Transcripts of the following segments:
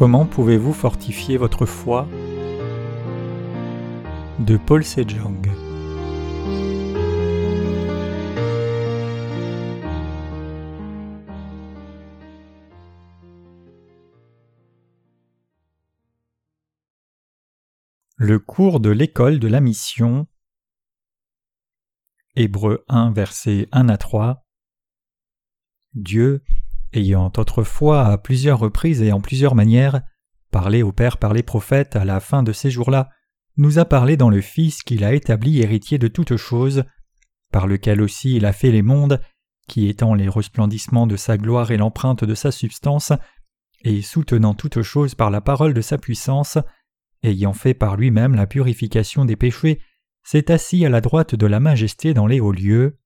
Comment pouvez-vous fortifier votre foi? De Paul Sejong. Le cours de l'école de la mission. Hébreu 1, versets 1 à 3. Dieu, ayant autrefois à plusieurs reprises et en plusieurs manières parlé au Père par les prophètes à la fin de ces jours-là, nous a parlé dans le Fils qu'il a établi héritier de toutes choses, par lequel aussi il a fait les mondes, qui étant les resplendissements de sa gloire et l'empreinte de sa substance, et soutenant toutes choses par la parole de sa puissance, ayant fait par lui-même la purification des péchés, s'est assis à la droite de la majesté dans les hauts lieux.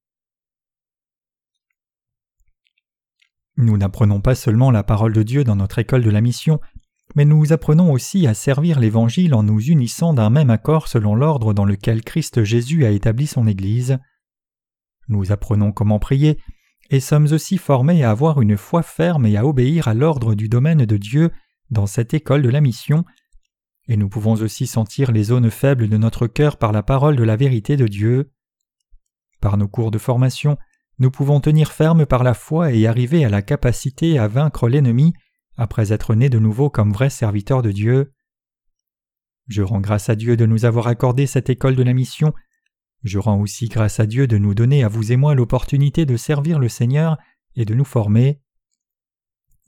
Nous n'apprenons pas seulement la parole de Dieu dans notre école de la mission, mais nous apprenons aussi à servir l'Évangile en nous unissant d'un même accord selon l'ordre dans lequel Christ Jésus a établi son Église. Nous apprenons comment prier, et sommes aussi formés à avoir une foi ferme et à obéir à l'ordre du domaine de Dieu dans cette école de la mission, et nous pouvons aussi sentir les zones faibles de notre cœur par la parole de la vérité de Dieu. Par nos cours de formation, nous pouvons tenir ferme par la foi et arriver à la capacité à vaincre l'ennemi après être nés de nouveau comme vrais serviteurs de Dieu. Je rends grâce à Dieu de nous avoir accordé cette école de la mission. Je rends aussi grâce à Dieu de nous donner à vous et moi l'opportunité de servir le Seigneur et de nous former.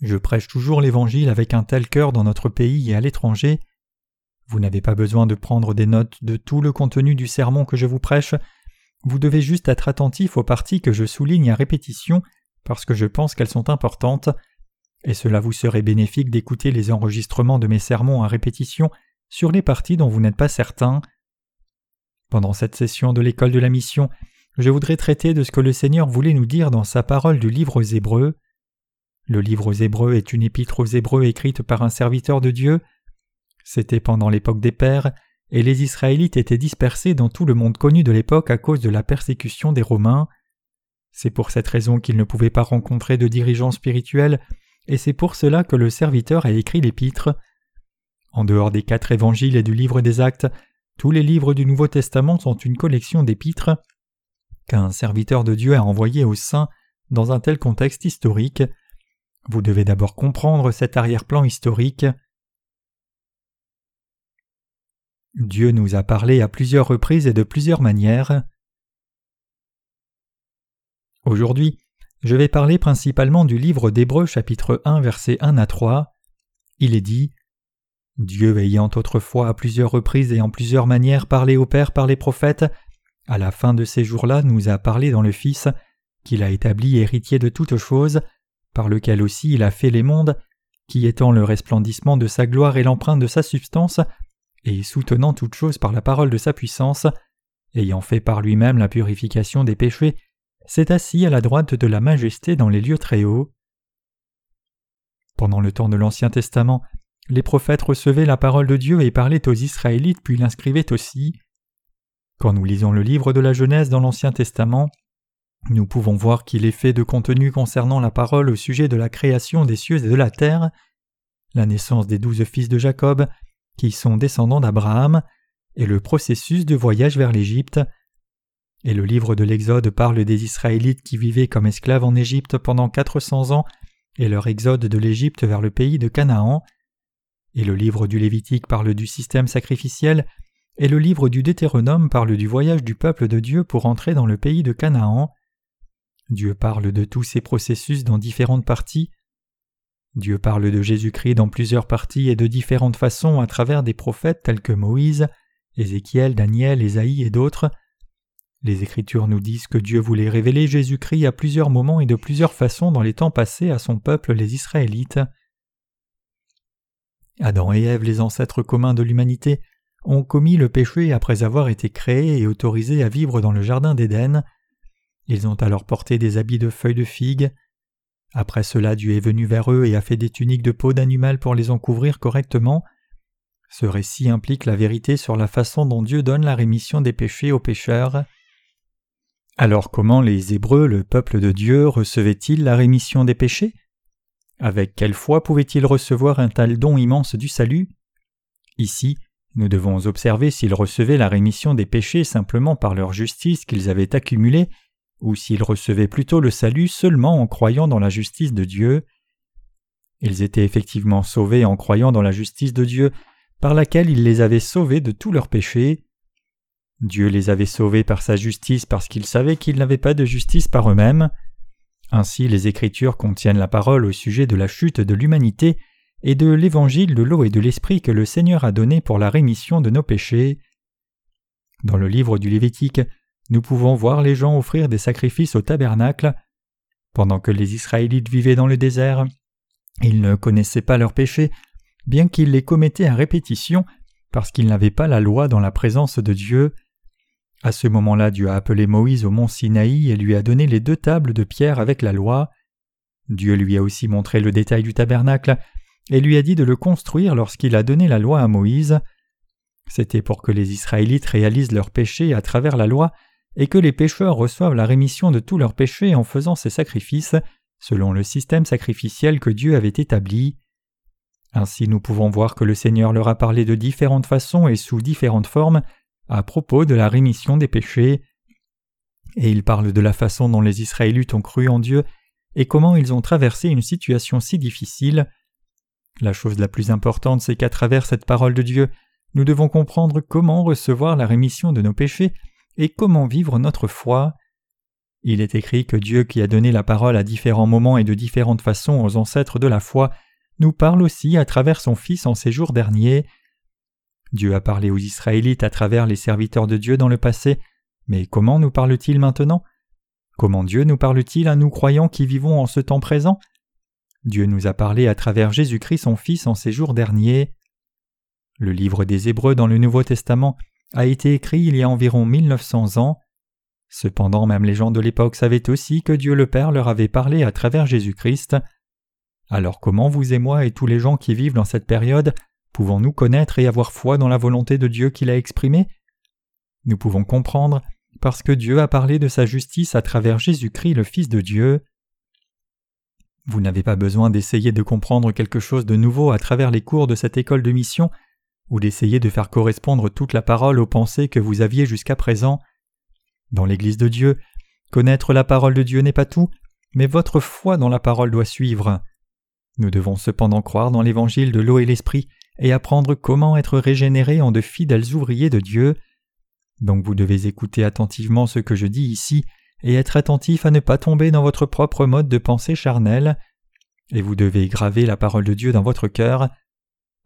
Je prêche toujours l'Évangile avec un tel cœur dans notre pays et à l'étranger. Vous n'avez pas besoin de prendre des notes de tout le contenu du sermon que je vous prêche, vous devez juste être attentif aux parties que je souligne à répétition parce que je pense qu'elles sont importantes, et cela vous serait bénéfique d'écouter les enregistrements de mes sermons à répétition sur les parties dont vous n'êtes pas certain. Pendant cette session de l'école de la mission, je voudrais traiter de ce que le Seigneur voulait nous dire dans sa parole du livre aux Hébreux. Le livre aux Hébreux est une épître aux Hébreux écrite par un serviteur de Dieu. C'était pendant l'époque des Pères, et les Israélites étaient dispersés dans tout le monde connu de l'époque à cause de la persécution des Romains. C'est pour cette raison qu'ils ne pouvaient pas rencontrer de dirigeants spirituels, et c'est pour cela que le serviteur a écrit l'épître. En dehors des quatre évangiles et du livre des actes, tous les livres du Nouveau Testament sont une collection d'épîtres qu'un serviteur de Dieu a envoyé aux saints dans un tel contexte historique. Vous devez d'abord comprendre cet arrière-plan historique. Dieu nous a parlé à plusieurs reprises et de plusieurs manières. Aujourd'hui, je vais parler principalement du livre d'Hébreux chapitre 1 versets 1 à 3. Il est dit Dieu ayant autrefois à plusieurs reprises et en plusieurs manières parlé au Père par les prophètes, à la fin de ces jours-là nous a parlé dans le Fils, qu'il a établi héritier de toutes choses, par lequel aussi il a fait les mondes, qui étant le resplendissement de sa gloire et l'empreinte de sa substance, et soutenant toutes choses par la parole de sa puissance, ayant fait par lui-même la purification des péchés, s'est assis à la droite de la majesté dans les lieux très hauts. Pendant le temps de l'Ancien Testament, les prophètes recevaient la parole de Dieu et parlaient aux Israélites puis l'inscrivaient aussi. Quand nous lisons le livre de la Genèse dans l'Ancien Testament, nous pouvons voir qu'il est fait de contenu concernant la parole au sujet de la création des cieux et de la terre, la naissance des douze fils de Jacob, qui sont descendants d'Abraham, et le processus de voyage vers l'Égypte. Et le livre de l'Exode parle des Israélites qui vivaient comme esclaves en Égypte pendant quatre cents ans, et leur exode de l'Égypte vers le pays de Canaan. Et le livre du Lévitique parle du système sacrificiel, et le livre du Deutéronome parle du voyage du peuple de Dieu pour entrer dans le pays de Canaan. Dieu parle de tous ces processus dans différentes parties, Dieu parle de Jésus-Christ dans plusieurs parties et de différentes façons à travers des prophètes tels que Moïse, Ézéchiel, Daniel, Ésaïe et d'autres. Les Écritures nous disent que Dieu voulait révéler Jésus-Christ à plusieurs moments et de plusieurs façons dans les temps passés à son peuple les Israélites. Adam et Ève, les ancêtres communs de l'humanité, ont commis le péché après avoir été créés et autorisés à vivre dans le jardin d'Éden. Ils ont alors porté des habits de feuilles de figues. Après cela, Dieu est venu vers eux et a fait des tuniques de peau d'animal pour les en couvrir correctement. Ce récit implique la vérité sur la façon dont Dieu donne la rémission des péchés aux pécheurs. Alors comment les Hébreux, le peuple de Dieu, recevaient-ils la rémission des péchés? Avec quelle foi pouvait-il recevoir un tel don immense du salut? Ici, nous devons observer s'ils recevaient la rémission des péchés simplement par leur justice qu'ils avaient accumulée, ou s'ils recevaient plutôt le salut seulement en croyant dans la justice de Dieu. Ils étaient effectivement sauvés en croyant dans la justice de Dieu, par laquelle il les avait sauvés de tous leurs péchés. Dieu les avait sauvés par sa justice parce qu'il savait qu'ils n'avaient pas de justice par eux-mêmes. Ainsi les Écritures contiennent la parole au sujet de la chute de l'humanité et de l'évangile de l'eau et de l'esprit que le Seigneur a donné pour la rémission de nos péchés. Dans le livre du Lévitique, nous pouvons voir les gens offrir des sacrifices au tabernacle. Pendant que les Israélites vivaient dans le désert, ils ne connaissaient pas leurs péchés, bien qu'ils les commettaient à répétition, parce qu'ils n'avaient pas la loi dans la présence de Dieu. À ce moment-là, Dieu a appelé Moïse au mont Sinaï et lui a donné les deux tables de pierre avec la loi. Dieu lui a aussi montré le détail du tabernacle et lui a dit de le construire lorsqu'il a donné la loi à Moïse. C'était pour que les Israélites réalisent leurs péchés à travers la loi et que les pécheurs reçoivent la rémission de tous leurs péchés en faisant ces sacrifices selon le système sacrificiel que Dieu avait établi. Ainsi nous pouvons voir que le Seigneur leur a parlé de différentes façons et sous différentes formes à propos de la rémission des péchés. Et il parle de la façon dont les Israélites ont cru en Dieu et comment ils ont traversé une situation si difficile. La chose la plus importante, c'est qu'à travers cette parole de Dieu, nous devons comprendre comment recevoir la rémission de nos péchés et comment vivre notre foi? Il est écrit que Dieu qui a donné la parole à différents moments et de différentes façons aux ancêtres de la foi nous parle aussi à travers son Fils en ces jours derniers. Dieu a parlé aux Israélites à travers les serviteurs de Dieu dans le passé, mais comment nous parle-t-il maintenant? Comment Dieu nous parle-t-il à nous croyants qui vivons en ce temps présent? Dieu nous a parlé à travers Jésus-Christ son Fils en ces jours derniers. Le livre des Hébreux dans le Nouveau Testament a été écrit il y a environ 1900 ans. Cependant même les gens de l'époque savaient aussi que Dieu le Père leur avait parlé à travers Jésus-Christ. Alors comment vous et moi et tous les gens qui vivent dans cette période pouvons-nous connaître et avoir foi dans la volonté de Dieu qu'il a exprimée? Nous pouvons comprendre parce que Dieu a parlé de sa justice à travers Jésus-Christ le Fils de Dieu. Vous n'avez pas besoin d'essayer de comprendre quelque chose de nouveau à travers les cours de cette école de mission, ou d'essayer de faire correspondre toute la parole aux pensées que vous aviez jusqu'à présent. Dans l'Église de Dieu, connaître la parole de Dieu n'est pas tout, mais votre foi dans la parole doit suivre. Nous devons cependant croire dans l'évangile de l'eau et l'esprit et apprendre comment être régénérés en de fidèles ouvriers de Dieu. Donc vous devez écouter attentivement ce que je dis ici et être attentif à ne pas tomber dans votre propre mode de pensée charnelle. Et vous devez graver la parole de Dieu dans votre cœur.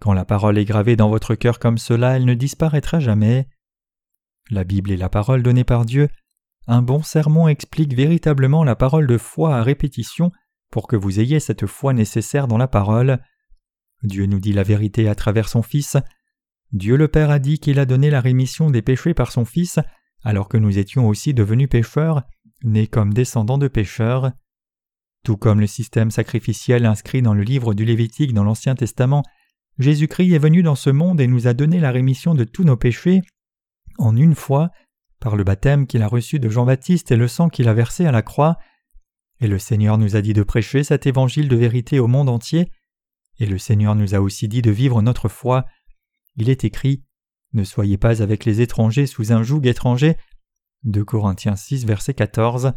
Quand la parole est gravée dans votre cœur comme cela, elle ne disparaîtra jamais. La Bible est la parole donnée par Dieu. Un bon sermon explique véritablement la parole de foi à répétition pour que vous ayez cette foi nécessaire dans la parole. Dieu nous dit la vérité à travers son Fils. Dieu le Père a dit qu'il a donné la rémission des péchés par son Fils, alors que nous étions aussi devenus pécheurs, nés comme descendants de pécheurs. Tout comme le système sacrificiel inscrit dans le livre du Lévitique dans l'Ancien Testament, Jésus-Christ est venu dans ce monde et nous a donné la rémission de tous nos péchés en une fois, par le baptême qu'il a reçu de Jean-Baptiste et le sang qu'il a versé à la croix, et le Seigneur nous a dit de prêcher cet évangile de vérité au monde entier, et le Seigneur nous a aussi dit de vivre notre foi. Il est écrit Ne soyez pas avec les étrangers sous un joug étranger. 2 Corinthiens 6, verset 14.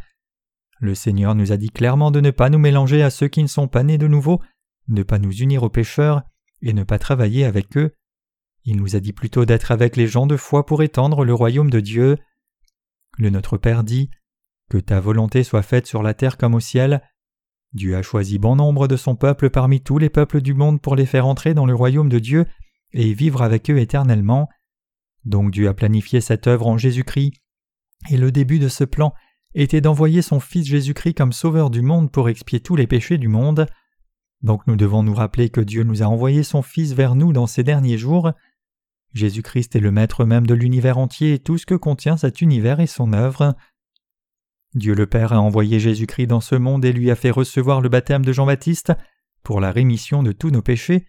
Le Seigneur nous a dit clairement de ne pas nous mélanger à ceux qui ne sont pas nés de nouveau, ne pas nous unir aux pécheurs, et ne pas travailler avec eux. Il nous a dit plutôt d'être avec les gens de foi pour étendre le royaume de Dieu. Le Notre Père dit que ta volonté soit faite sur la terre comme au ciel. Dieu a choisi bon nombre de son peuple parmi tous les peuples du monde pour les faire entrer dans le royaume de Dieu et vivre avec eux éternellement. Donc Dieu a planifié cette œuvre en Jésus-Christ, et le début de ce plan était d'envoyer son Fils Jésus-Christ comme Sauveur du monde pour expier tous les péchés du monde. Donc nous devons nous rappeler que Dieu nous a envoyé son Fils vers nous dans ces derniers jours. Jésus-Christ est le Maître même de l'univers entier et tout ce que contient cet univers et son œuvre. Dieu le Père a envoyé Jésus-Christ dans ce monde et lui a fait recevoir le baptême de Jean-Baptiste pour la rémission de tous nos péchés,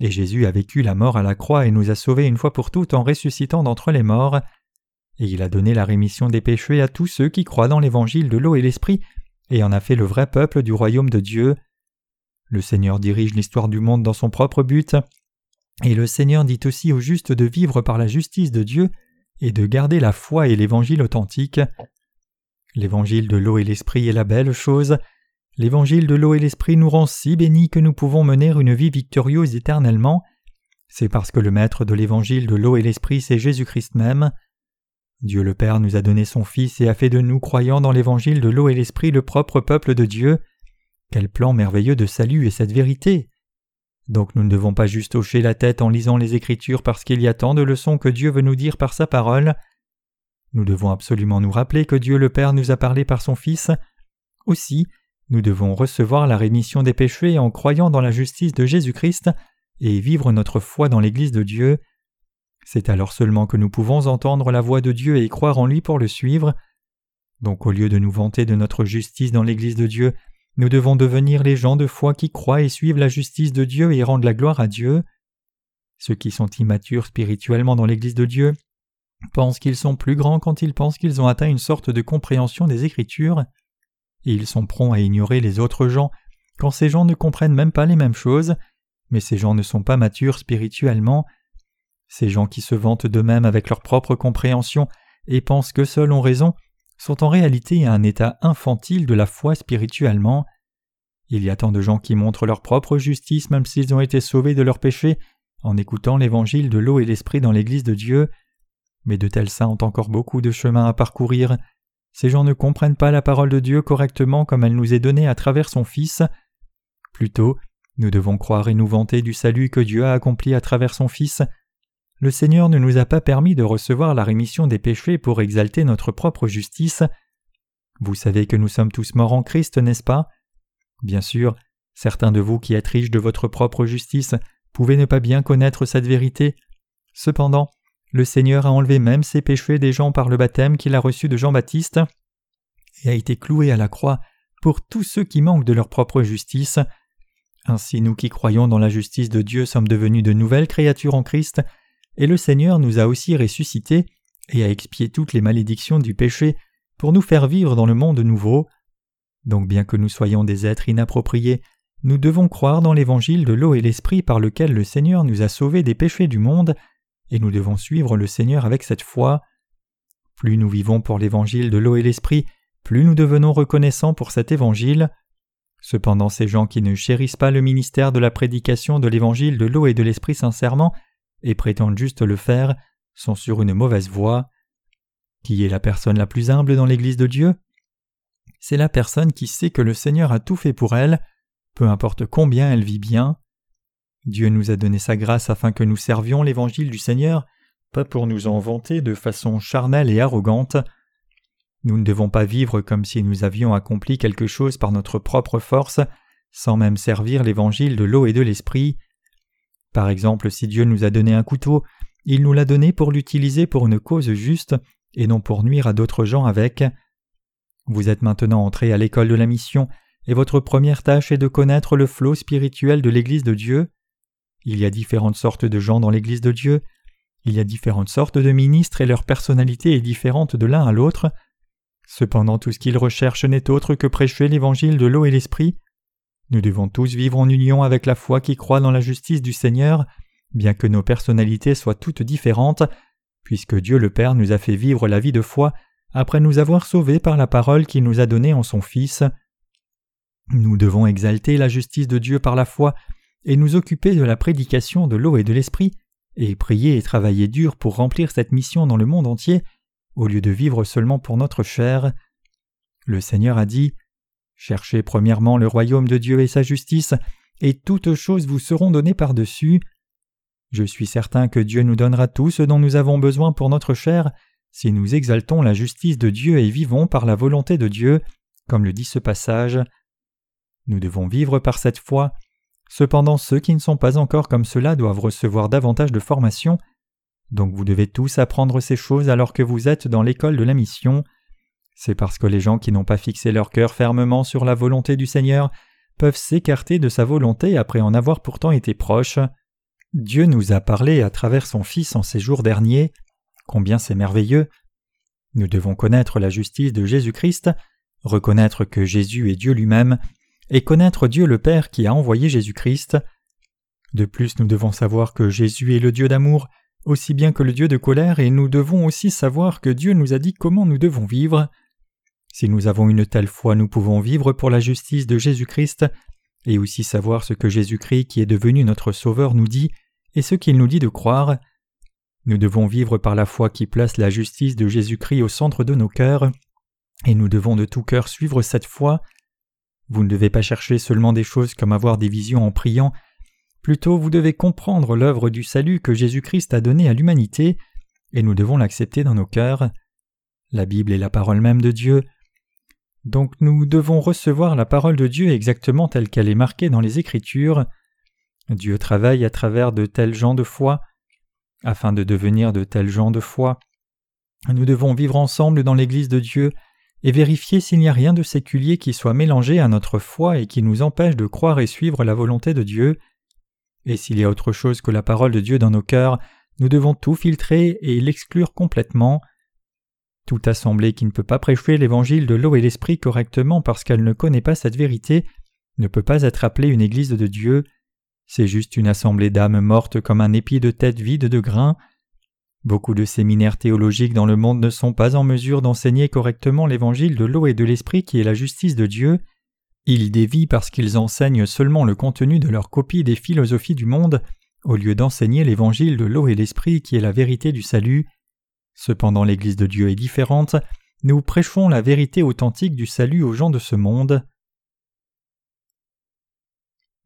et Jésus a vécu la mort à la croix et nous a sauvés une fois pour toutes en ressuscitant d'entre les morts, et il a donné la rémission des péchés à tous ceux qui croient dans l'évangile de l'eau et l'esprit, et en a fait le vrai peuple du royaume de Dieu. Le Seigneur dirige l'histoire du monde dans son propre but, et le Seigneur dit aussi aux justes de vivre par la justice de Dieu et de garder la foi et l'évangile authentique. L'évangile de l'eau et l'esprit est la belle chose. L'évangile de l'eau et l'esprit nous rend si bénis que nous pouvons mener une vie victorieuse éternellement. C'est parce que le maître de l'évangile de l'eau et l'esprit c'est Jésus-Christ même. Dieu le Père nous a donné son Fils et a fait de nous, croyants dans l'évangile de l'eau et l'esprit, le propre peuple de Dieu. Quel plan merveilleux de salut est cette vérité. Donc nous ne devons pas juste hocher la tête en lisant les Écritures parce qu'il y a tant de leçons que Dieu veut nous dire par sa parole. Nous devons absolument nous rappeler que Dieu le Père nous a parlé par son Fils. Aussi, nous devons recevoir la rémission des péchés en croyant dans la justice de Jésus-Christ et vivre notre foi dans l'Église de Dieu. C'est alors seulement que nous pouvons entendre la voix de Dieu et croire en lui pour le suivre. Donc au lieu de nous vanter de notre justice dans l'Église de Dieu, nous devons devenir les gens de foi qui croient et suivent la justice de Dieu et rendent la gloire à Dieu. Ceux qui sont immatures spirituellement dans l'Église de Dieu pensent qu'ils sont plus grands quand ils pensent qu'ils ont atteint une sorte de compréhension des Écritures, et ils sont prompts à ignorer les autres gens quand ces gens ne comprennent même pas les mêmes choses, mais ces gens ne sont pas matures spirituellement. Ces gens qui se vantent d'eux-mêmes avec leur propre compréhension et pensent que seuls ont raison sont en réalité à un état infantile de la foi spirituellement. Il y a tant de gens qui montrent leur propre justice même s'ils ont été sauvés de leurs péchés en écoutant l'évangile de l'eau et l'esprit dans l'Église de Dieu. Mais de tels saints ont encore beaucoup de chemin à parcourir. Ces gens ne comprennent pas la parole de Dieu correctement comme elle nous est donnée à travers son Fils. Plutôt, nous devons croire et nous vanter du salut que Dieu a accompli à travers son Fils, le Seigneur ne nous a pas permis de recevoir la rémission des péchés pour exalter notre propre justice. Vous savez que nous sommes tous morts en Christ, n'est-ce pas? Bien sûr, certains de vous qui êtes riches de votre propre justice pouvez ne pas bien connaître cette vérité. Cependant, le Seigneur a enlevé même ces péchés des gens par le baptême qu'il a reçu de Jean-Baptiste et a été cloué à la croix pour tous ceux qui manquent de leur propre justice. Ainsi nous qui croyons dans la justice de Dieu sommes devenus de nouvelles créatures en Christ et le Seigneur nous a aussi ressuscités et a expié toutes les malédictions du péché pour nous faire vivre dans le monde nouveau. Donc bien que nous soyons des êtres inappropriés, nous devons croire dans l'évangile de l'eau et l'esprit par lequel le Seigneur nous a sauvés des péchés du monde, et nous devons suivre le Seigneur avec cette foi. Plus nous vivons pour l'évangile de l'eau et l'esprit, plus nous devenons reconnaissants pour cet évangile. Cependant ces gens qui ne chérissent pas le ministère de la prédication de l'évangile de l'eau et de l'esprit sincèrement et prétendent juste le faire sont sur une mauvaise voie. Qui est la personne la plus humble dans l'Église de Dieu? C'est la personne qui sait que le Seigneur a tout fait pour elle, peu importe combien elle vit bien. Dieu nous a donné sa grâce afin que nous servions l'Évangile du Seigneur, pas pour nous en vanter de façon charnelle et arrogante. Nous ne devons pas vivre comme si nous avions accompli quelque chose par notre propre force, sans même servir l'Évangile de l'eau et de l'Esprit. Par exemple, si Dieu nous a donné un couteau, il nous l'a donné pour l'utiliser pour une cause juste et non pour nuire à d'autres gens avec. Vous êtes maintenant entré à l'école de la mission, et votre première tâche est de connaître le flot spirituel de l'Église de Dieu. Il y a différentes sortes de gens dans l'Église de Dieu. Il y a différentes sortes de ministres et leur personnalité est différente de l'un à l'autre. Cependant tout ce qu'ils recherchent n'est autre que prêcher l'évangile de l'eau et l'esprit, nous devons tous vivre en union avec la foi qui croit dans la justice du Seigneur, bien que nos personnalités soient toutes différentes, puisque Dieu le Père nous a fait vivre la vie de foi après nous avoir sauvés par la parole qu'il nous a donnée en son Fils. Nous devons exalter la justice de Dieu par la foi et nous occuper de la prédication de l'eau et de l'esprit, et prier et travailler dur pour remplir cette mission dans le monde entier, au lieu de vivre seulement pour notre chair. Le Seigneur a dit Cherchez premièrement le royaume de Dieu et sa justice, et toutes choses vous seront données par-dessus. Je suis certain que Dieu nous donnera tout ce dont nous avons besoin pour notre chair, si nous exaltons la justice de Dieu et vivons par la volonté de Dieu, comme le dit ce passage. Nous devons vivre par cette foi. Cependant, ceux qui ne sont pas encore comme cela doivent recevoir davantage de formation. Donc vous devez tous apprendre ces choses alors que vous êtes dans l'école de la mission. C'est parce que les gens qui n'ont pas fixé leur cœur fermement sur la volonté du Seigneur peuvent s'écarter de sa volonté après en avoir pourtant été proches. Dieu nous a parlé à travers son Fils en ces jours derniers. Combien c'est merveilleux. Nous devons connaître la justice de Jésus-Christ, reconnaître que Jésus est Dieu lui-même, et connaître Dieu le Père qui a envoyé Jésus-Christ. De plus, nous devons savoir que Jésus est le Dieu d'amour, aussi bien que le Dieu de colère, et nous devons aussi savoir que Dieu nous a dit comment nous devons vivre. Si nous avons une telle foi, nous pouvons vivre pour la justice de Jésus-Christ, et aussi savoir ce que Jésus-Christ, qui est devenu notre Sauveur, nous dit, et ce qu'il nous dit de croire. Nous devons vivre par la foi qui place la justice de Jésus-Christ au centre de nos cœurs, et nous devons de tout cœur suivre cette foi. Vous ne devez pas chercher seulement des choses comme avoir des visions en priant, plutôt vous devez comprendre l'œuvre du salut que Jésus-Christ a donnée à l'humanité, et nous devons l'accepter dans nos cœurs. La Bible est la parole même de Dieu. Donc nous devons recevoir la parole de Dieu exactement telle qu'elle est marquée dans les Écritures. Dieu travaille à travers de tels gens de foi. Afin de devenir de tels gens de foi, nous devons vivre ensemble dans l'Église de Dieu et vérifier s'il n'y a rien de séculier qui soit mélangé à notre foi et qui nous empêche de croire et suivre la volonté de Dieu. Et s'il y a autre chose que la parole de Dieu dans nos cœurs, nous devons tout filtrer et l'exclure complètement. Toute assemblée qui ne peut pas prêcher l'évangile de l'eau et l'esprit correctement parce qu'elle ne connaît pas cette vérité ne peut pas être appelée une église de Dieu. C'est juste une assemblée d'âmes mortes comme un épi de tête vide de grains. Beaucoup de séminaires théologiques dans le monde ne sont pas en mesure d'enseigner correctement l'évangile de l'eau et de l'esprit qui est la justice de Dieu. Ils dévient parce qu'ils enseignent seulement le contenu de leur copie des philosophies du monde, au lieu d'enseigner l'évangile de l'eau et l'esprit qui est la vérité du salut. Cependant l'Église de Dieu est différente, nous prêchons la vérité authentique du salut aux gens de ce monde.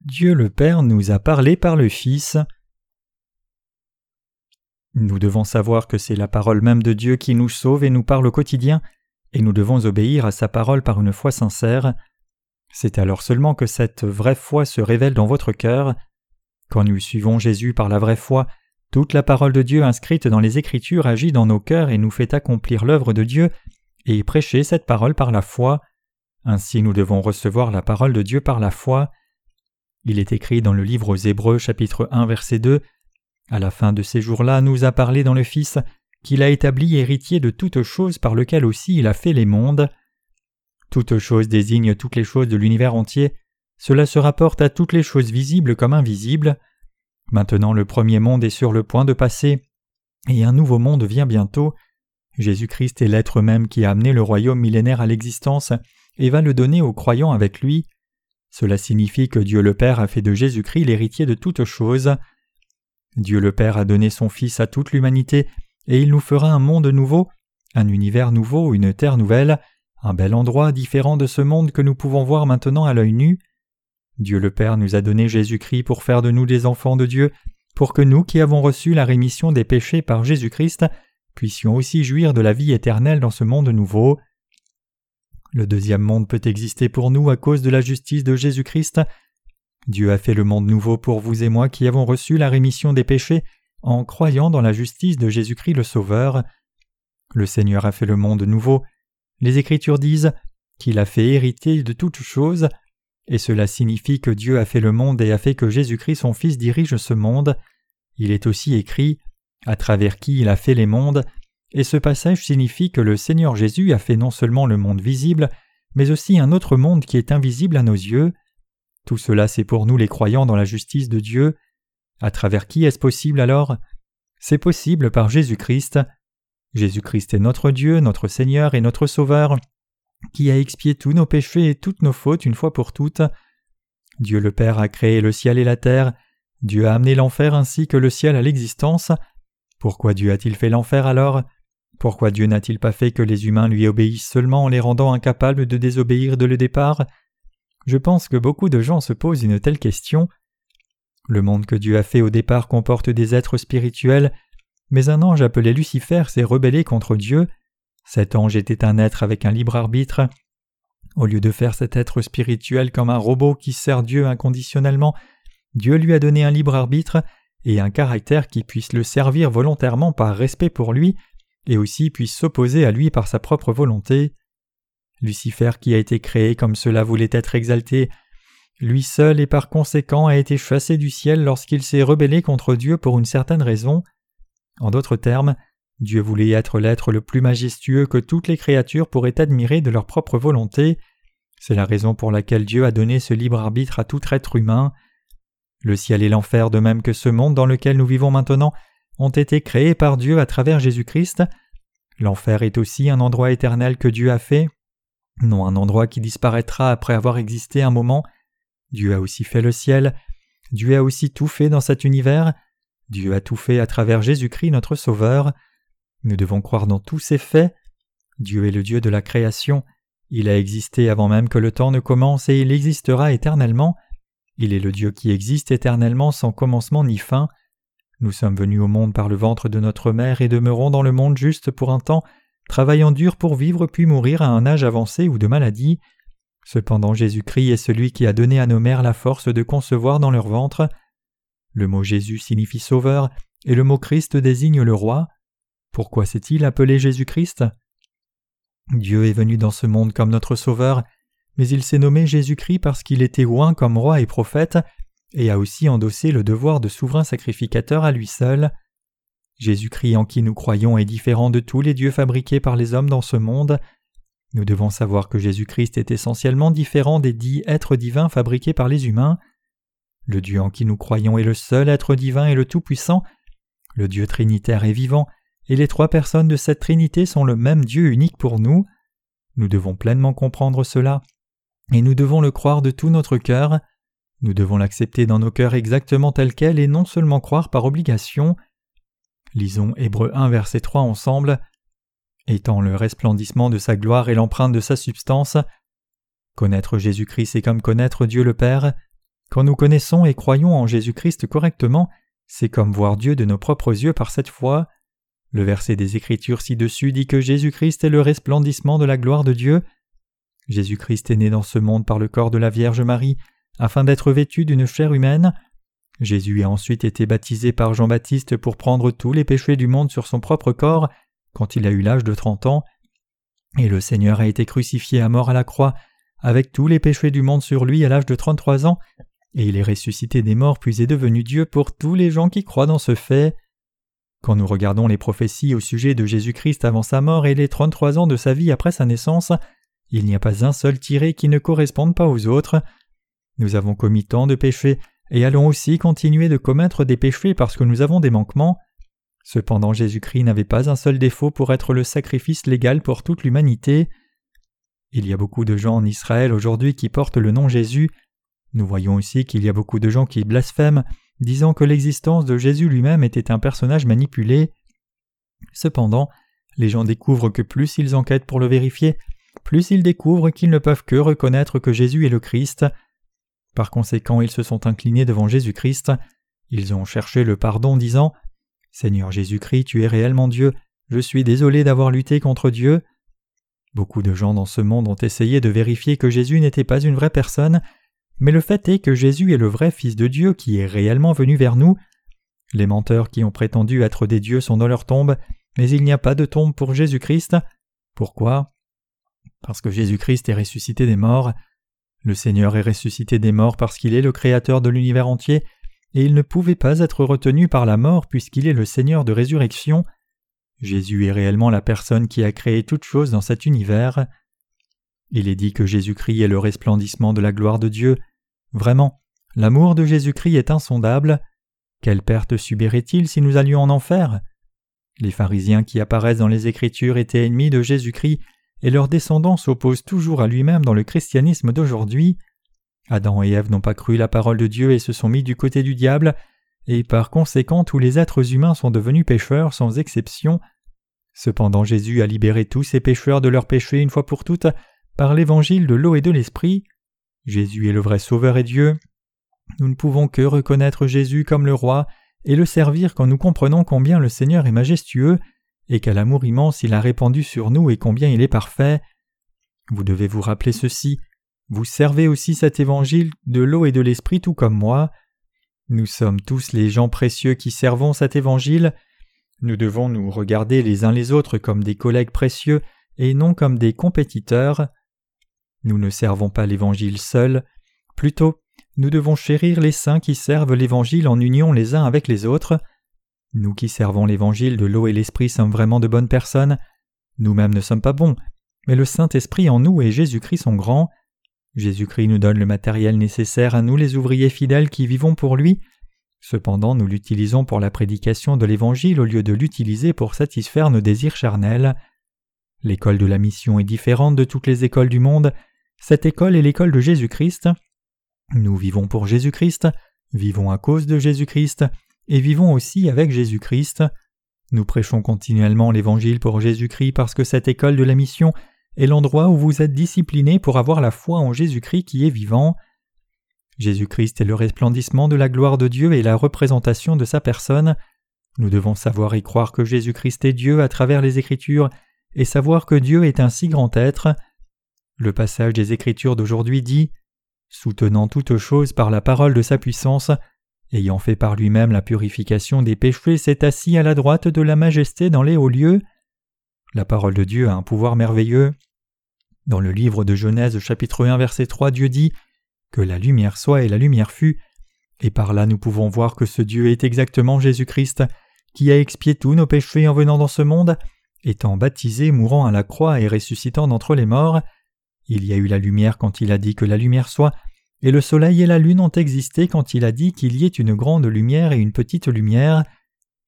Dieu le Père nous a parlé par le Fils. Nous devons savoir que c'est la parole même de Dieu qui nous sauve et nous parle au quotidien, et nous devons obéir à sa parole par une foi sincère. C'est alors seulement que cette vraie foi se révèle dans votre cœur. Quand nous suivons Jésus par la vraie foi, toute la parole de Dieu inscrite dans les Écritures agit dans nos cœurs et nous fait accomplir l'œuvre de Dieu et prêcher cette parole par la foi. Ainsi nous devons recevoir la parole de Dieu par la foi. Il est écrit dans le livre aux Hébreux chapitre 1 verset 2 à la fin de ces jours-là, nous a parlé dans le Fils qu'il a établi héritier de toutes choses par lequel aussi il a fait les mondes. Toutes choses désigne toutes les choses de l'univers entier, cela se rapporte à toutes les choses visibles comme invisibles. Maintenant le premier monde est sur le point de passer, et un nouveau monde vient bientôt. Jésus-Christ est l'être même qui a amené le royaume millénaire à l'existence et va le donner aux croyants avec lui. Cela signifie que Dieu le Père a fait de Jésus-Christ l'héritier de toutes choses. Dieu le Père a donné son Fils à toute l'humanité, et il nous fera un monde nouveau, un univers nouveau, une terre nouvelle, un bel endroit différent de ce monde que nous pouvons voir maintenant à l'œil nu. Dieu le Père nous a donné Jésus-Christ pour faire de nous des enfants de Dieu, pour que nous qui avons reçu la rémission des péchés par Jésus-Christ puissions aussi jouir de la vie éternelle dans ce monde nouveau. Le deuxième monde peut exister pour nous à cause de la justice de Jésus-Christ, Dieu a fait le monde nouveau pour vous et moi qui avons reçu la rémission des péchés en croyant dans la justice de Jésus-Christ le Sauveur. Le Seigneur a fait le monde nouveau. Les Écritures disent qu'il a fait hériter de toutes choses, et cela signifie que Dieu a fait le monde et a fait que Jésus-Christ son Fils dirige ce monde. Il est aussi écrit à travers qui il a fait les mondes, et ce passage signifie que le Seigneur Jésus a fait non seulement le monde visible, mais aussi un autre monde qui est invisible à nos yeux. Tout cela c'est pour nous les croyants dans la justice de Dieu. À travers qui est-ce possible alors? C'est possible par Jésus-Christ. Jésus-Christ est notre Dieu, notre Seigneur et notre Sauveur, qui a expié tous nos péchés et toutes nos fautes une fois pour toutes. Dieu le Père a créé le ciel et la terre, Dieu a amené l'enfer ainsi que le ciel à l'existence. Pourquoi Dieu a-t-il fait l'enfer alors? Pourquoi Dieu n'a-t-il pas fait que les humains lui obéissent seulement en les rendant incapables de désobéir de le départ? Je pense que beaucoup de gens se posent une telle question. Le monde que Dieu a fait au départ comporte des êtres spirituels, mais un ange appelé Lucifer s'est rebellé contre Dieu. Cet ange était un être avec un libre arbitre. Au lieu de faire cet être spirituel comme un robot qui sert Dieu inconditionnellement, Dieu lui a donné un libre arbitre et un caractère qui puisse le servir volontairement par respect pour lui et aussi puisse s'opposer à lui par sa propre volonté. Lucifer qui a été créé comme cela voulait être exalté, lui seul et par conséquent a été chassé du ciel lorsqu'il s'est rebellé contre Dieu pour une certaine raison. En d'autres termes, Dieu voulait être l'être le plus majestueux que toutes les créatures pourraient admirer de leur propre volonté. C'est la raison pour laquelle Dieu a donné ce libre arbitre à tout être humain. Le ciel et l'enfer, de même que ce monde dans lequel nous vivons maintenant, ont été créés par Dieu à travers Jésus-Christ. L'enfer est aussi un endroit éternel que Dieu a fait, non un endroit qui disparaîtra après avoir existé un moment. Dieu a aussi fait le ciel, Dieu a aussi tout fait dans cet univers, Dieu a tout fait à travers Jésus-Christ notre Sauveur. Nous devons croire dans tous ces faits. Dieu est le Dieu de la création, il a existé avant même que le temps ne commence et il existera éternellement. Il est le Dieu qui existe éternellement sans commencement ni fin. Nous sommes venus au monde par le ventre de notre mère et demeurons dans le monde juste pour un temps, travaillant dur pour vivre puis mourir à un âge avancé ou de maladie. Cependant Jésus-Christ est celui qui a donné à nos mères la force de concevoir dans leur ventre. Le mot Jésus signifie sauveur et le mot Christ désigne le roi. Pourquoi s'est-il appelé Jésus-Christ? Dieu est venu dans ce monde comme notre sauveur, mais il s'est nommé Jésus-Christ parce qu'il était oint comme roi et prophète, et a aussi endossé le devoir de souverain sacrificateur à lui seul. Jésus-Christ en qui nous croyons est différent de tous les dieux fabriqués par les hommes dans ce monde. Nous devons savoir que Jésus-Christ est essentiellement différent des dix êtres divins fabriqués par les humains. Le Dieu en qui nous croyons est le seul être divin et le Tout-Puissant. Le Dieu Trinitaire est vivant, et les trois personnes de cette Trinité sont le même Dieu unique pour nous. Nous devons pleinement comprendre cela, et nous devons le croire de tout notre cœur. Nous devons l'accepter dans nos cœurs exactement tel quel et non seulement croire par obligation. Lisons Hébreu 1 verset 3 ensemble. Étant le resplendissement de sa gloire et l'empreinte de sa substance. Connaître Jésus-Christ c'est comme connaître Dieu le Père. Quand nous connaissons et croyons en Jésus-Christ correctement, c'est comme voir Dieu de nos propres yeux par cette foi. Le verset des Écritures ci-dessus dit que Jésus-Christ est le resplendissement de la gloire de Dieu. Jésus-Christ est né dans ce monde par le corps de la Vierge Marie, afin d'être vêtu d'une chair humaine. Jésus a ensuite été baptisé par Jean-Baptiste pour prendre tous les péchés du monde sur son propre corps quand il a eu l'âge de trente ans, et le Seigneur a été crucifié à mort à la croix avec tous les péchés du monde sur lui à l'âge de trente-trois ans, et il est ressuscité des morts puis est devenu Dieu pour tous les gens qui croient dans ce fait. Quand nous regardons les prophéties au sujet de Jésus-Christ avant sa mort et les trente-trois ans de sa vie après sa naissance, il n'y a pas un seul tiré qui ne corresponde pas aux autres. Nous avons commis tant de péchés et allons aussi continuer de commettre des péchés parce que nous avons des manquements. Cependant Jésus-Christ n'avait pas un seul défaut pour être le sacrifice légal pour toute l'humanité. Il y a beaucoup de gens en Israël aujourd'hui qui portent le nom Jésus. Nous voyons aussi qu'il y a beaucoup de gens qui blasphèment, disant que l'existence de Jésus lui-même était un personnage manipulé. Cependant, les gens découvrent que plus ils enquêtent pour le vérifier, plus ils découvrent qu'ils ne peuvent que reconnaître que Jésus est le Christ. Par conséquent, ils se sont inclinés devant Jésus-Christ, ils ont cherché le pardon, disant Seigneur Jésus-Christ, tu es réellement Dieu, je suis désolé d'avoir lutté contre Dieu. Beaucoup de gens dans ce monde ont essayé de vérifier que Jésus n'était pas une vraie personne, mais le fait est que Jésus est le vrai Fils de Dieu qui est réellement venu vers nous. Les menteurs qui ont prétendu être des dieux sont dans leur tombe, mais il n'y a pas de tombe pour Jésus-Christ. Pourquoi? Parce que Jésus-Christ est ressuscité des morts. Le Seigneur est ressuscité des morts parce qu'il est le Créateur de l'univers entier, et il ne pouvait pas être retenu par la mort puisqu'il est le Seigneur de résurrection. Jésus est réellement la personne qui a créé toutes choses dans cet univers. Il est dit que Jésus-Christ est le resplendissement de la gloire de Dieu. Vraiment, l'amour de Jésus-Christ est insondable. Quelle perte subirait-il si nous allions en enfer? Les pharisiens qui apparaissent dans les Écritures étaient ennemis de Jésus-Christ et leurs descendants s'opposent toujours à lui-même dans le christianisme d'aujourd'hui. Adam et Ève n'ont pas cru la parole de Dieu et se sont mis du côté du diable, et par conséquent tous les êtres humains sont devenus pécheurs sans exception. Cependant Jésus a libéré tous ces pécheurs de leurs péchés une fois pour toutes par l'évangile de l'eau et de l'esprit. Jésus est le vrai Sauveur et Dieu. Nous ne pouvons que reconnaître Jésus comme le roi et le servir quand nous comprenons combien le Seigneur est majestueux et quel amour immense il a répandu sur nous et combien il est parfait. Vous devez vous rappeler ceci, vous servez aussi cet évangile de l'eau et de l'esprit tout comme moi. Nous sommes tous les gens précieux qui servons cet évangile. Nous devons nous regarder les uns les autres comme des collègues précieux et non comme des compétiteurs. Nous ne servons pas l'Évangile seul, plutôt nous devons chérir les saints qui servent l'Évangile en union les uns avec les autres. Nous qui servons l'Évangile de l'eau et l'Esprit sommes vraiment de bonnes personnes. Nous-mêmes ne sommes pas bons, mais le Saint-Esprit en nous et Jésus-Christ sont grands. Jésus-Christ nous donne le matériel nécessaire à nous les ouvriers fidèles qui vivons pour lui. Cependant, nous l'utilisons pour la prédication de l'Évangile au lieu de l'utiliser pour satisfaire nos désirs charnels. L'école de la mission est différente de toutes les écoles du monde. Cette école est l'école de Jésus-Christ. Nous vivons pour Jésus-Christ, vivons à cause de Jésus-Christ, et vivons aussi avec Jésus-Christ. Nous prêchons continuellement l'Évangile pour Jésus-Christ parce que cette école de la mission est l'endroit où vous êtes disciplinés pour avoir la foi en Jésus-Christ qui est vivant. Jésus-Christ est le resplendissement de la gloire de Dieu et la représentation de sa personne. Nous devons savoir y croire que Jésus-Christ est Dieu à travers les Écritures et savoir que Dieu est un si grand être. Le passage des Écritures d'aujourd'hui dit Soutenant toute chose par la parole de sa puissance, ayant fait par lui-même la purification des péchés, s'est assis à la droite de la majesté dans les hauts lieux. La parole de Dieu a un pouvoir merveilleux. Dans le livre de Genèse chapitre 1 verset 3 Dieu dit Que la lumière soit et la lumière fut, et par là nous pouvons voir que ce Dieu est exactement Jésus-Christ, qui a expié tous nos péchés en venant dans ce monde, étant baptisé, mourant à la croix et ressuscitant d'entre les morts. Il y a eu la lumière quand il a dit que la lumière soit, et le soleil et la lune ont existé quand il a dit qu'il y ait une grande lumière et une petite lumière,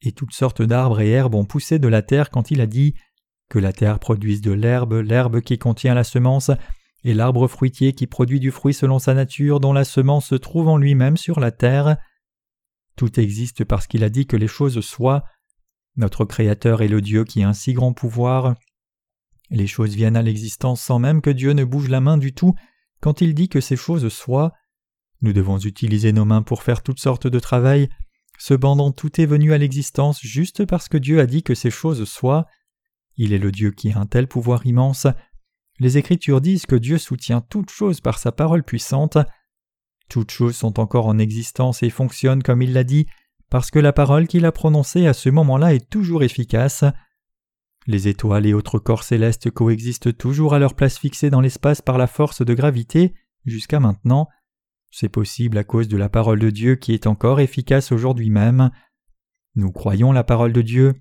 et toutes sortes d'arbres et herbes ont poussé de la terre quand il a dit que la terre produise de l'herbe, l'herbe qui contient la semence, et l'arbre fruitier qui produit du fruit selon sa nature, dont la semence se trouve en lui-même sur la terre. Tout existe parce qu'il a dit que les choses soient. Notre Créateur est le Dieu qui a un si grand pouvoir. Les choses viennent à l'existence sans même que Dieu ne bouge la main du tout, quand il dit que ces choses soient. Nous devons utiliser nos mains pour faire toutes sortes de travail, cependant tout est venu à l'existence juste parce que Dieu a dit que ces choses soient. Il est le Dieu qui a un tel pouvoir immense. Les Écritures disent que Dieu soutient toutes choses par sa parole puissante. Toutes choses sont encore en existence et fonctionnent comme il l'a dit, parce que la parole qu'il a prononcée à ce moment-là est toujours efficace. Les étoiles et autres corps célestes coexistent toujours à leur place fixée dans l'espace par la force de gravité jusqu'à maintenant. C'est possible à cause de la parole de Dieu qui est encore efficace aujourd'hui même. Nous croyons la parole de Dieu.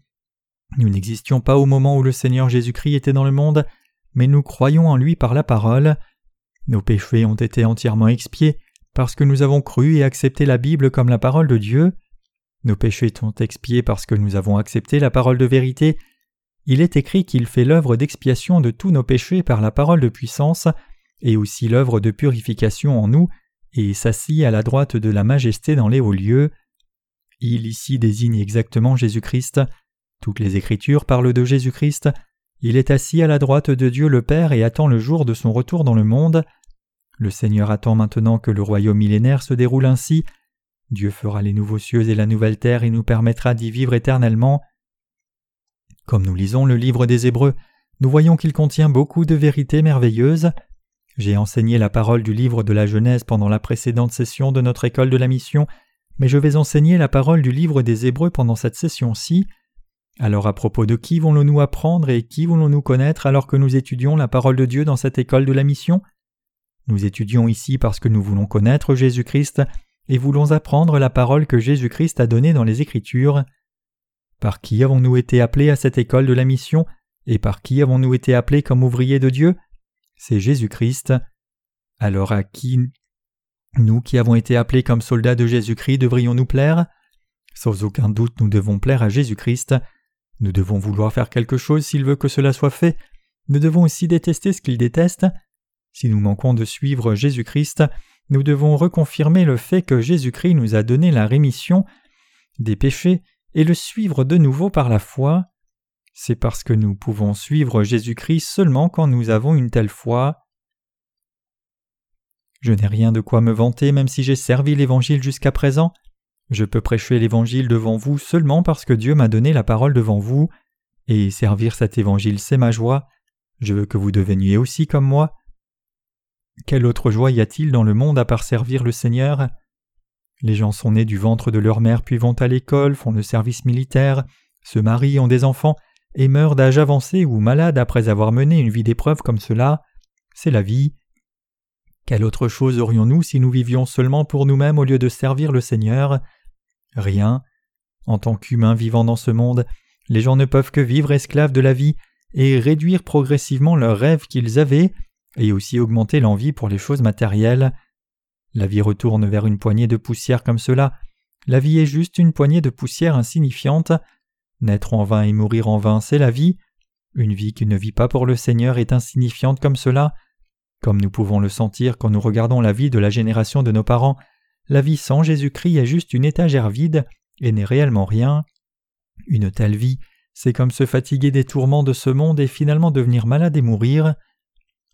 Nous n'existions pas au moment où le Seigneur Jésus-Christ était dans le monde, mais nous croyons en lui par la parole. Nos péchés ont été entièrement expiés parce que nous avons cru et accepté la Bible comme la parole de Dieu. Nos péchés sont expiés parce que nous avons accepté la parole de vérité il est écrit qu'il fait l'œuvre d'expiation de tous nos péchés par la parole de puissance, et aussi l'œuvre de purification en nous, et s'assit à la droite de la majesté dans les hauts lieux. Il ici désigne exactement Jésus-Christ. Toutes les Écritures parlent de Jésus-Christ. Il est assis à la droite de Dieu le Père et attend le jour de son retour dans le monde. Le Seigneur attend maintenant que le royaume millénaire se déroule ainsi. Dieu fera les nouveaux cieux et la nouvelle terre et nous permettra d'y vivre éternellement. Comme nous lisons le livre des Hébreux, nous voyons qu'il contient beaucoup de vérités merveilleuses. J'ai enseigné la parole du livre de la Genèse pendant la précédente session de notre école de la mission, mais je vais enseigner la parole du livre des Hébreux pendant cette session-ci. Alors à propos de qui voulons-nous apprendre et qui voulons-nous connaître alors que nous étudions la parole de Dieu dans cette école de la mission? Nous étudions ici parce que nous voulons connaître Jésus-Christ et voulons apprendre la parole que Jésus-Christ a donnée dans les Écritures. Par qui avons-nous été appelés à cette école de la mission et par qui avons-nous été appelés comme ouvriers de Dieu? C'est Jésus-Christ. Alors à qui nous qui avons été appelés comme soldats de Jésus-Christ devrions nous plaire? Sans aucun doute nous devons plaire à Jésus-Christ. Nous devons vouloir faire quelque chose s'il veut que cela soit fait. Nous devons aussi détester ce qu'il déteste. Si nous manquons de suivre Jésus-Christ, nous devons reconfirmer le fait que Jésus-Christ nous a donné la rémission des péchés et le suivre de nouveau par la foi. C'est parce que nous pouvons suivre Jésus-Christ seulement quand nous avons une telle foi. Je n'ai rien de quoi me vanter même si j'ai servi l'Évangile jusqu'à présent. Je peux prêcher l'Évangile devant vous seulement parce que Dieu m'a donné la parole devant vous, et servir cet Évangile c'est ma joie. Je veux que vous deveniez aussi comme moi. Quelle autre joie y a-t-il dans le monde à part servir le Seigneur? Les gens sont nés du ventre de leur mère puis vont à l'école, font le service militaire, se marient, ont des enfants et meurent d'âge avancé ou malades après avoir mené une vie d'épreuve comme cela. C'est la vie. Quelle autre chose aurions-nous si nous vivions seulement pour nous-mêmes au lieu de servir le Seigneur? Rien. En tant qu'humains vivant dans ce monde, les gens ne peuvent que vivre esclaves de la vie et réduire progressivement leurs rêves qu'ils avaient et aussi augmenter l'envie pour les choses matérielles. La vie retourne vers une poignée de poussière comme cela. La vie est juste une poignée de poussière insignifiante. Naître en vain et mourir en vain, c'est la vie. Une vie qui ne vit pas pour le Seigneur est insignifiante comme cela. Comme nous pouvons le sentir quand nous regardons la vie de la génération de nos parents, la vie sans Jésus-Christ est juste une étagère vide et n'est réellement rien. Une telle vie, c'est comme se fatiguer des tourments de ce monde et finalement devenir malade et mourir.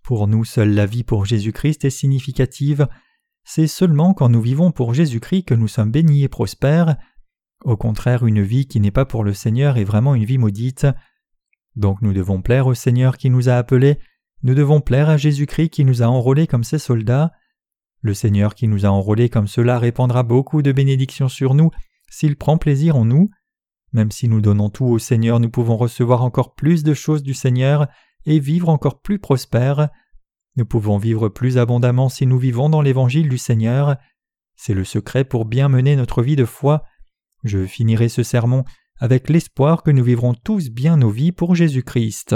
Pour nous, seule la vie pour Jésus-Christ est significative. C'est seulement quand nous vivons pour Jésus-Christ que nous sommes bénis et prospères. Au contraire, une vie qui n'est pas pour le Seigneur est vraiment une vie maudite. Donc nous devons plaire au Seigneur qui nous a appelés, nous devons plaire à Jésus-Christ qui nous a enrôlés comme ses soldats. Le Seigneur qui nous a enrôlés comme cela répandra beaucoup de bénédictions sur nous s'il prend plaisir en nous. Même si nous donnons tout au Seigneur, nous pouvons recevoir encore plus de choses du Seigneur et vivre encore plus prospères. Nous pouvons vivre plus abondamment si nous vivons dans l'évangile du Seigneur. C'est le secret pour bien mener notre vie de foi. Je finirai ce sermon avec l'espoir que nous vivrons tous bien nos vies pour Jésus-Christ.